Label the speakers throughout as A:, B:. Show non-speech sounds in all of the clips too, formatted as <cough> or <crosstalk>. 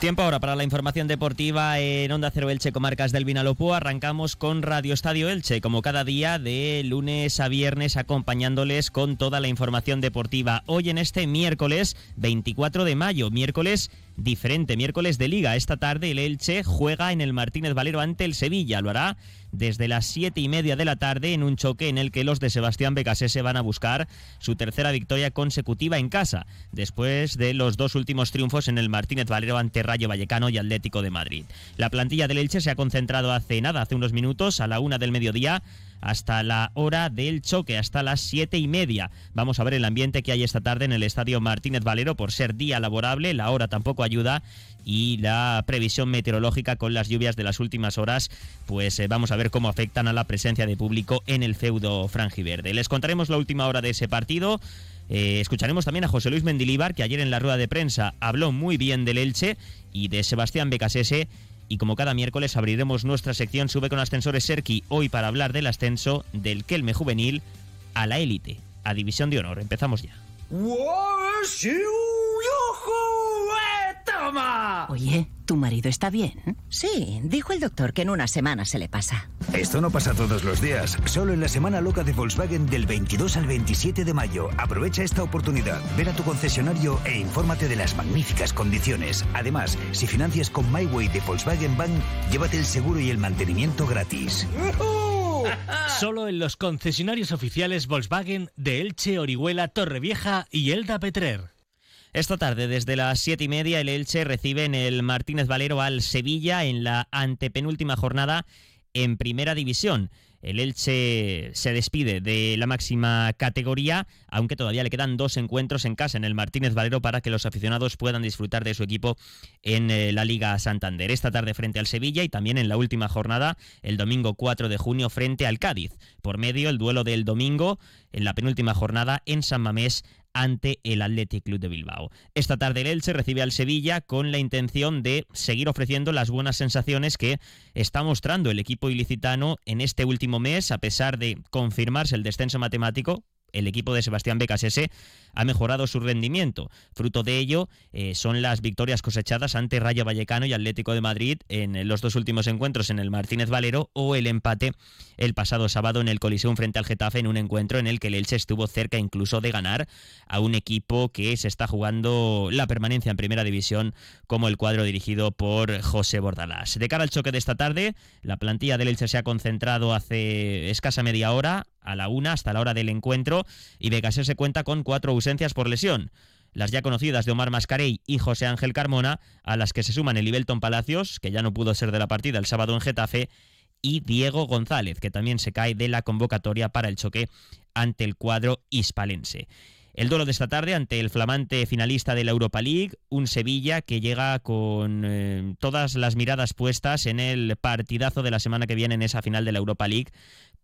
A: Tiempo ahora para la información deportiva en Onda Cero Elche, comarcas del Vinalopó. Arrancamos con Radio Estadio Elche, como cada día de lunes a viernes, acompañándoles con toda la información deportiva. Hoy en este miércoles 24 de mayo, miércoles diferente, miércoles de liga. Esta tarde el Elche juega en el Martínez Valero ante el Sevilla. Lo hará desde las siete y media de la tarde en un choque en el que los de Sebastián Becasese van a buscar su tercera victoria consecutiva en casa, después de los dos últimos triunfos en el Martínez Valero ante Rayo Vallecano y Atlético de Madrid. La plantilla del Elche se ha concentrado hace nada, hace unos minutos, a la una del mediodía, hasta la hora del choque, hasta las siete y media. Vamos a ver el ambiente que hay esta tarde en el Estadio Martínez Valero por ser día laborable, la hora tampoco ayuda y la previsión meteorológica con las lluvias de las últimas horas, pues eh, vamos a ver cómo afectan a la presencia de público en el feudo franjiverde. Les contaremos la última hora de ese partido. Eh, escucharemos también a José Luis Mendilíbar, que ayer en la rueda de prensa habló muy bien del Elche y de Sebastián Becasese y como cada miércoles abriremos nuestra sección Sube con Ascensores Serki hoy para hablar del ascenso del Kelme Juvenil a la élite, a División de Honor. Empezamos ya.
B: Oye, ¿tu marido está bien?
C: Sí, dijo el doctor que en una semana se le pasa.
D: Esto no pasa todos los días, solo en la semana loca de Volkswagen del 22 al 27 de mayo. Aprovecha esta oportunidad, ven a tu concesionario e infórmate de las magníficas condiciones. Además, si financias con MyWay de Volkswagen Bank, llévate el seguro y el mantenimiento gratis. <laughs>
E: Solo en los concesionarios oficiales Volkswagen de Elche, Orihuela, Torrevieja y Elda Petrer.
A: Esta tarde, desde las siete y media, el Elche recibe en el Martínez Valero al Sevilla en la antepenúltima jornada en Primera División. El Elche se despide de la máxima categoría, aunque todavía le quedan dos encuentros en casa en el Martínez Valero para que los aficionados puedan disfrutar de su equipo en eh, la Liga Santander. Esta tarde frente al Sevilla y también en la última jornada, el domingo 4 de junio, frente al Cádiz. Por medio, el duelo del domingo en la penúltima jornada en San Mamés ante el Athletic Club de Bilbao. Esta tarde el Elche recibe al Sevilla con la intención de seguir ofreciendo las buenas sensaciones que está mostrando el equipo ilicitano en este último mes, a pesar de confirmarse el descenso matemático el equipo de Sebastián Becasese ha mejorado su rendimiento. Fruto de ello eh, son las victorias cosechadas ante Rayo Vallecano y Atlético de Madrid en los dos últimos encuentros en el Martínez Valero o el empate el pasado sábado en el Coliseum frente al Getafe en un encuentro en el que el Elche estuvo cerca incluso de ganar a un equipo que se está jugando la permanencia en primera división como el cuadro dirigido por José Bordalás. De cara al choque de esta tarde, la plantilla del Elche se ha concentrado hace escasa media hora a la una hasta la hora del encuentro y Becasé se cuenta con cuatro ausencias por lesión las ya conocidas de Omar Mascarey y José Ángel Carmona, a las que se suman el Ibelton Palacios, que ya no pudo ser de la partida el sábado en Getafe, y Diego González, que también se cae de la convocatoria para el choque ante el cuadro hispalense. El duelo de esta tarde ante el flamante finalista de la Europa League, un Sevilla que llega con eh, todas las miradas puestas en el partidazo de la semana que viene en esa final de la Europa League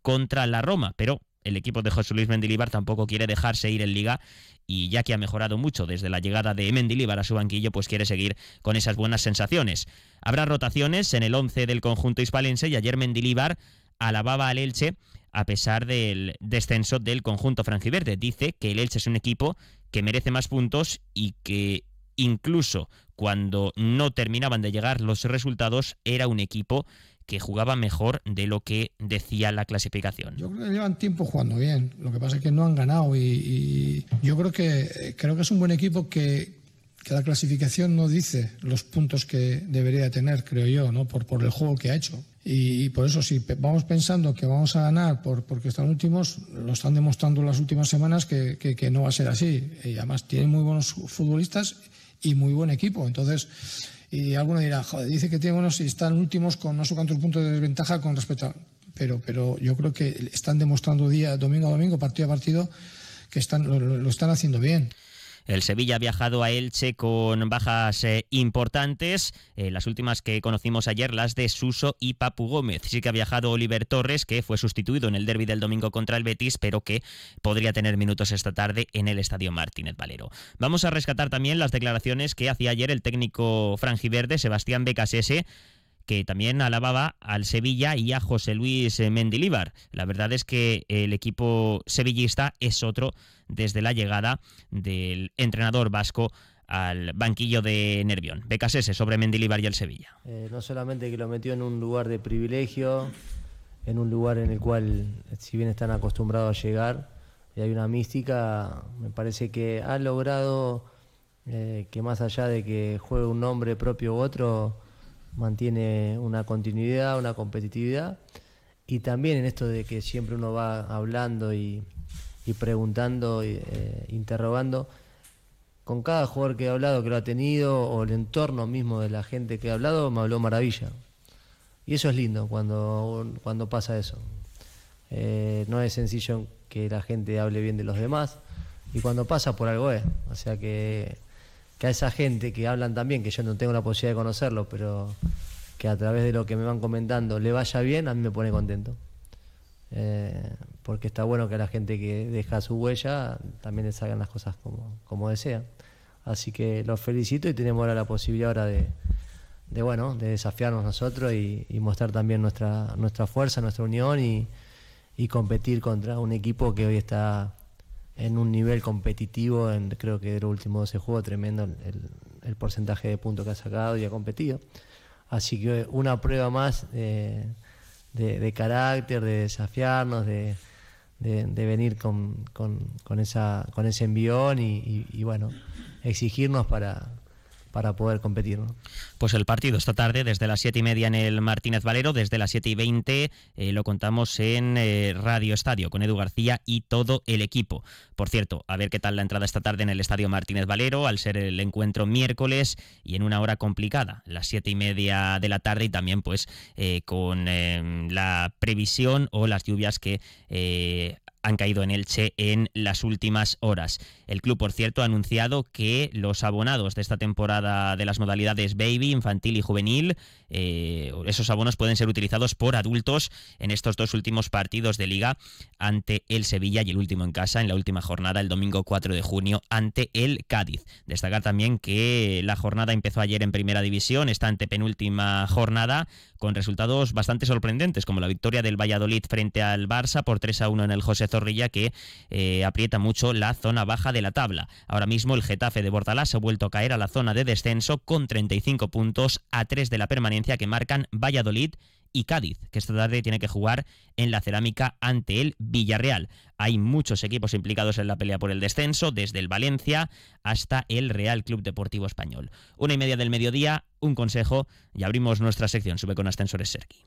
A: contra la Roma, pero el equipo de José Luis Mendilibar tampoco quiere dejarse ir en liga y ya que ha mejorado mucho desde la llegada de Mendilibar a su banquillo, pues quiere seguir con esas buenas sensaciones. Habrá rotaciones en el 11 del conjunto hispalense y ayer Mendilibar alababa al Elche a pesar del descenso del conjunto franjiverde. Dice que el Elche es un equipo que merece más puntos y que incluso cuando no terminaban de llegar los resultados era un equipo que jugaba mejor de lo que decía la clasificación.
F: Yo creo que llevan tiempo jugando bien. Lo que pasa es que no han ganado y, yo creo que creo que es un buen equipo que, la clasificación no dice los puntos que debería tener, creo yo, ¿no? por, por el juego que ha hecho. Y, por eso, si vamos pensando que vamos a ganar por, porque están últimos, lo están demostrando las últimas semanas que, que no va a ser así. Y además tienen muy buenos futbolistas y muy buen equipo. Entonces, y alguno dirá, joder, dice que tiene buenos y están últimos con no sé cuántos puntos de desventaja con respecto a... Pero, pero yo creo que están demostrando día, domingo a domingo, partido a partido, que están, lo están haciendo bien.
A: El Sevilla ha viajado a Elche con bajas eh, importantes, eh, las últimas que conocimos ayer, las de Suso y Papu Gómez. Sí que ha viajado Oliver Torres, que fue sustituido en el derby del domingo contra el Betis, pero que podría tener minutos esta tarde en el Estadio Martínez Valero. Vamos a rescatar también las declaraciones que hacía ayer el técnico franjiverde, Sebastián Becasese, que también alababa al Sevilla y a José Luis Mendilíbar. La verdad es que el equipo sevillista es otro desde la llegada del entrenador vasco al banquillo de Nervión. Becas ese sobre Mendilibar y el Sevilla.
G: Eh, no solamente que lo metió en un lugar de privilegio, en un lugar en el cual, si bien están acostumbrados a llegar y hay una mística, me parece que ha logrado eh, que más allá de que juegue un nombre propio u otro, mantiene una continuidad, una competitividad. Y también en esto de que siempre uno va hablando y, preguntando, y, eh, interrogando, con cada jugador que he hablado, que lo ha tenido, o el entorno mismo de la gente que ha hablado, me habló maravilla. Y eso es lindo cuando, cuando pasa eso. Eh, no es sencillo que la gente hable bien de los demás, y cuando pasa por algo es. O sea que que a esa gente que hablan también, que yo no tengo la posibilidad de conocerlo, pero que a través de lo que me van comentando le vaya bien, a mí me pone contento. Eh, porque está bueno que la gente que deja su huella también les hagan las cosas como, como desean. Así que los felicito y tenemos ahora la posibilidad ahora de, de bueno, de desafiarnos nosotros y, mostrar también nuestra, nuestra fuerza, nuestra unión y competir contra un equipo que hoy está en un nivel competitivo, en, creo que de los últimos 12 juegos, tremendo el, porcentaje de puntos que ha sacado y ha competido. Así que una prueba más de, carácter, de desafiarnos, de, venir con, con, esa, con ese envión y bueno, exigirnos para, para poder competir.
A: Pues el partido esta tarde desde las siete y media en el Martínez Valero, desde las siete y veinte eh, lo contamos en eh, Radio Estadio con Edu García y todo el equipo. Por cierto, a ver qué tal la entrada esta tarde en el Estadio Martínez Valero, al ser el encuentro miércoles y en una hora complicada, las siete y media de la tarde y también pues eh, con la previsión o las lluvias que han caído en Elche en las últimas horas. El club, por cierto, ha anunciado que los abonados de esta temporada de las modalidades baby, infantil y juvenil, eh, esos abonos pueden ser utilizados por adultos en estos dos últimos partidos de liga ante el Sevilla y el último en casa en la última jornada el domingo 4 de junio ante el Cádiz. Destacar también que la jornada empezó ayer en primera división, está ante penúltima jornada con resultados bastante sorprendentes, como la victoria del Valladolid frente al Barça por 3 a 1 en el José Zorrilla, que eh, aprieta mucho la zona baja de la tabla. Ahora mismo el Getafe de Bordalás ha vuelto a caer a la zona de descenso con 35 puntos a 3 de la permanencia que marcan Valladolid y Cádiz, que esta tarde tiene que jugar en la cerámica ante el Villarreal. Hay muchos equipos implicados en la pelea por el descenso, desde el Valencia hasta el Real Club Deportivo Español. Una y media del mediodía, un consejo y abrimos nuestra sección. Sube con ascensores Sergi.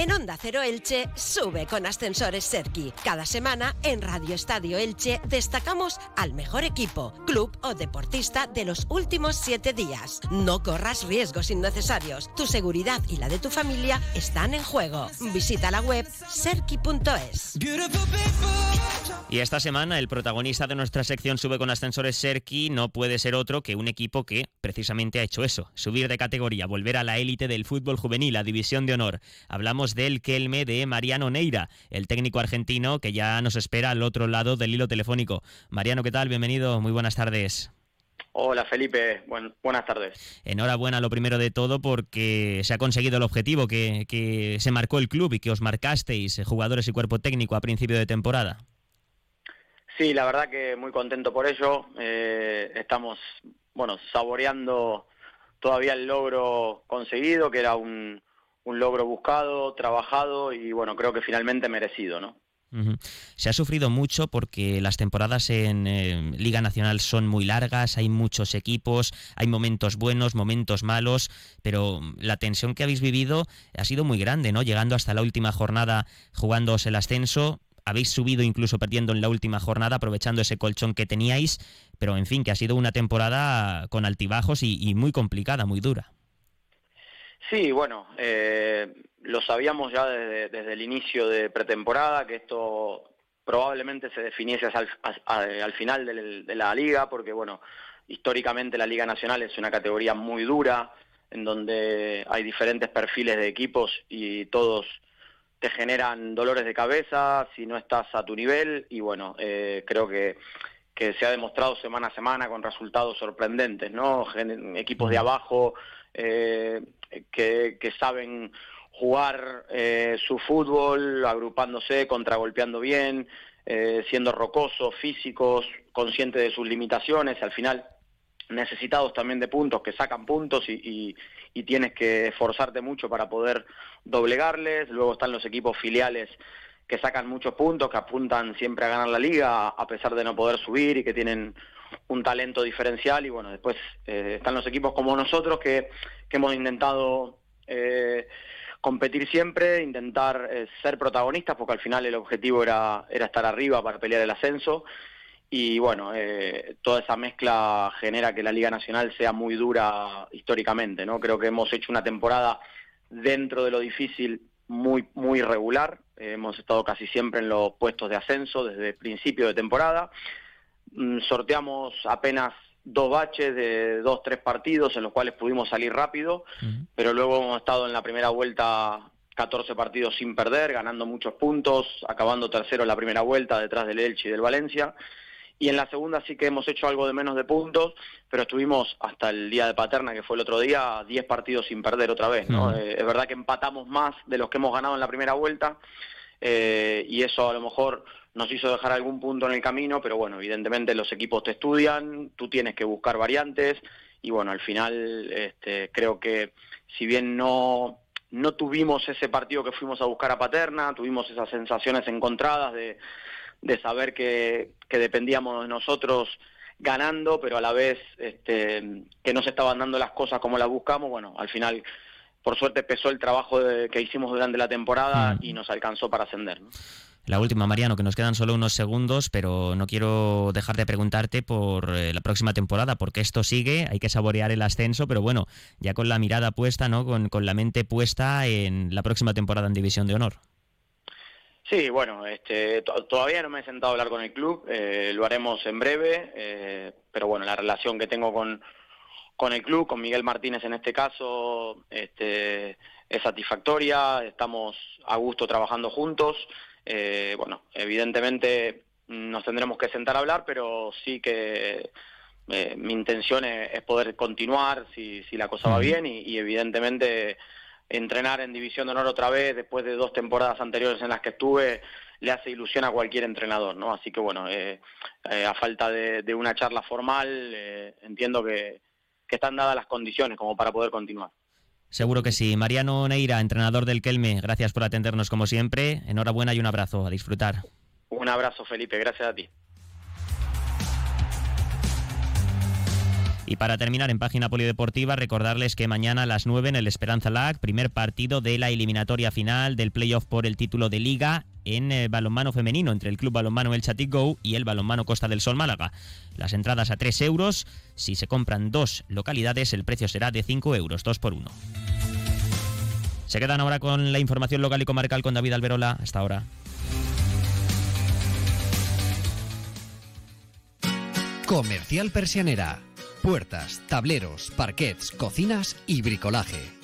H: En Onda Cero Elche sube con ascensores Serki. Cada semana en Radio Estadio Elche destacamos al mejor equipo, club o deportista de los últimos siete días. No corras riesgos innecesarios. Tu seguridad y la de tu familia están en juego. Visita la web serki.es.
A: Y esta semana el protagonista de nuestra sección Sube con ascensores Serki no puede ser otro que un equipo que precisamente ha hecho eso, subir de categoría, volver a la élite del fútbol juvenil, a división de honor. Hablamos del Kelme de Mariano Neira, el técnico argentino que ya nos espera al otro lado del hilo telefónico. Mariano, ¿qué tal? Bienvenido, muy buenas tardes.
I: Hola Felipe, buenas tardes.
A: Enhorabuena lo primero de todo porque se ha conseguido el objetivo que, se marcó el club y que os marcasteis, eh, jugadores y cuerpo técnico, a principio de temporada.
I: Sí, la verdad que muy contento por ello. Eh, estamos, bueno, saboreando todavía el logro conseguido, que era un, un logro buscado, trabajado y bueno, creo que finalmente merecido, ¿no?
A: Se ha sufrido mucho porque las temporadas en eh, Liga Nacional son muy largas, hay muchos equipos, hay momentos buenos, momentos malos, pero la tensión que habéis vivido ha sido muy grande, ¿no? Llegando hasta la última jornada jugándoos el ascenso, habéis subido incluso perdiendo en la última jornada, aprovechando ese colchón que teníais, pero en fin, que ha sido una temporada con altibajos y muy complicada, muy dura.
I: Sí, bueno, eh, lo sabíamos ya desde, el inicio de pretemporada que esto probablemente se definiese al, al final de la liga, porque bueno, históricamente la Liga Nacional es una categoría muy dura, en donde hay diferentes perfiles de equipos y todos te generan dolores de cabeza si no estás a tu nivel y bueno, eh, creo que, que se ha demostrado semana a semana con resultados sorprendentes, ¿no? equipos de abajo eh, que, que saben jugar eh, su fútbol, agrupándose, contragolpeando bien, eh, siendo rocosos, físicos, conscientes de sus limitaciones, al final necesitados también de puntos, que sacan puntos y, y, tienes que esforzarte mucho para poder doblegarles. Luego están los equipos filiales que sacan muchos puntos, que apuntan siempre a ganar la liga, a pesar de no poder subir y que tienen un talento diferencial. Y bueno, después eh, están los equipos como nosotros que, hemos intentado eh, competir siempre, intentar eh, ser protagonistas, porque al final el objetivo era, era estar arriba para pelear el ascenso. Y bueno, toda esa mezcla genera que la Liga Nacional sea muy dura históricamente, ¿no? Creo que hemos hecho una temporada dentro de lo difícil muy, muy regular. Hemos estado casi siempre en los puestos de ascenso desde el principio de temporada. Mm, sorteamos apenas dos baches de dos, tres partidos en los cuales pudimos salir rápido, pero luego hemos estado en la primera vuelta 14 partidos sin perder, ganando muchos puntos, acabando tercero en la primera vuelta detrás del Elche y del Valencia. Y en la segunda sí que hemos hecho algo de menos de puntos, pero estuvimos hasta el día de Paterna, que fue el otro día, 10 partidos sin perder otra vez. ¿no? Eh, es verdad que empatamos más de los que hemos ganado en la primera vuelta, eh, y eso a lo mejor nos hizo dejar algún punto en el camino, pero bueno, evidentemente los equipos te estudian, tú tienes que buscar variantes y bueno, al final este, creo que si bien no, no tuvimos ese partido que fuimos a buscar a Paterna, tuvimos esas sensaciones encontradas de, de saber que, que dependíamos de nosotros ganando, pero a la vez este, que no se estaban dando las cosas como las buscamos, bueno, al final por suerte pesó el trabajo que hicimos durante la temporada mm. y nos alcanzó para ascender. ¿no?
A: La última, Mariano, que nos quedan solo unos segundos, pero no quiero dejar de preguntarte por eh, la próxima temporada, porque esto sigue, hay que saborear el ascenso, pero bueno, ya con la mirada puesta, ¿no? Con, con la mente puesta en la próxima temporada en División de Honor.
I: Sí, bueno, este, todavía no me he sentado a hablar con el club, eh, lo haremos en breve, eh, pero bueno, la relación que tengo con, con el club, con Miguel Martínez en este caso, este, es satisfactoria, estamos a gusto trabajando juntos. Eh, bueno, evidentemente nos tendremos que sentar a hablar, pero sí que eh, mi intención es, poder continuar si, si la cosa va bien y, evidentemente entrenar en División de Honor otra vez después de dos temporadas anteriores en las que estuve le hace ilusión a cualquier entrenador, ¿no? Así que bueno, eh, a falta de, una charla formal, entiendo que, que están dadas las condiciones como para poder continuar.
A: Seguro que sí. Mariano Neira, entrenador del Kelme, gracias por atendernos como siempre. Enhorabuena y un abrazo. A disfrutar.
I: Un abrazo, Felipe. Gracias a ti.
A: Y para terminar en página polideportiva, recordarles que mañana a las 9 en el Esperanza Lag, primer partido de la eliminatoria final del playoff por el título de liga en eh, balonmano femenino entre el Club Balonmano El Chatic Go y el Balonmano Costa del Sol Málaga. Las entradas a 3 euros. Si se compran dos localidades, el precio será de 5 euros, 2 por 1. Se quedan ahora con la información local y comarcal con David Alberola. Hasta ahora.
J: Comercial Persianera puertas, tableros, parquets, cocinas y bricolaje.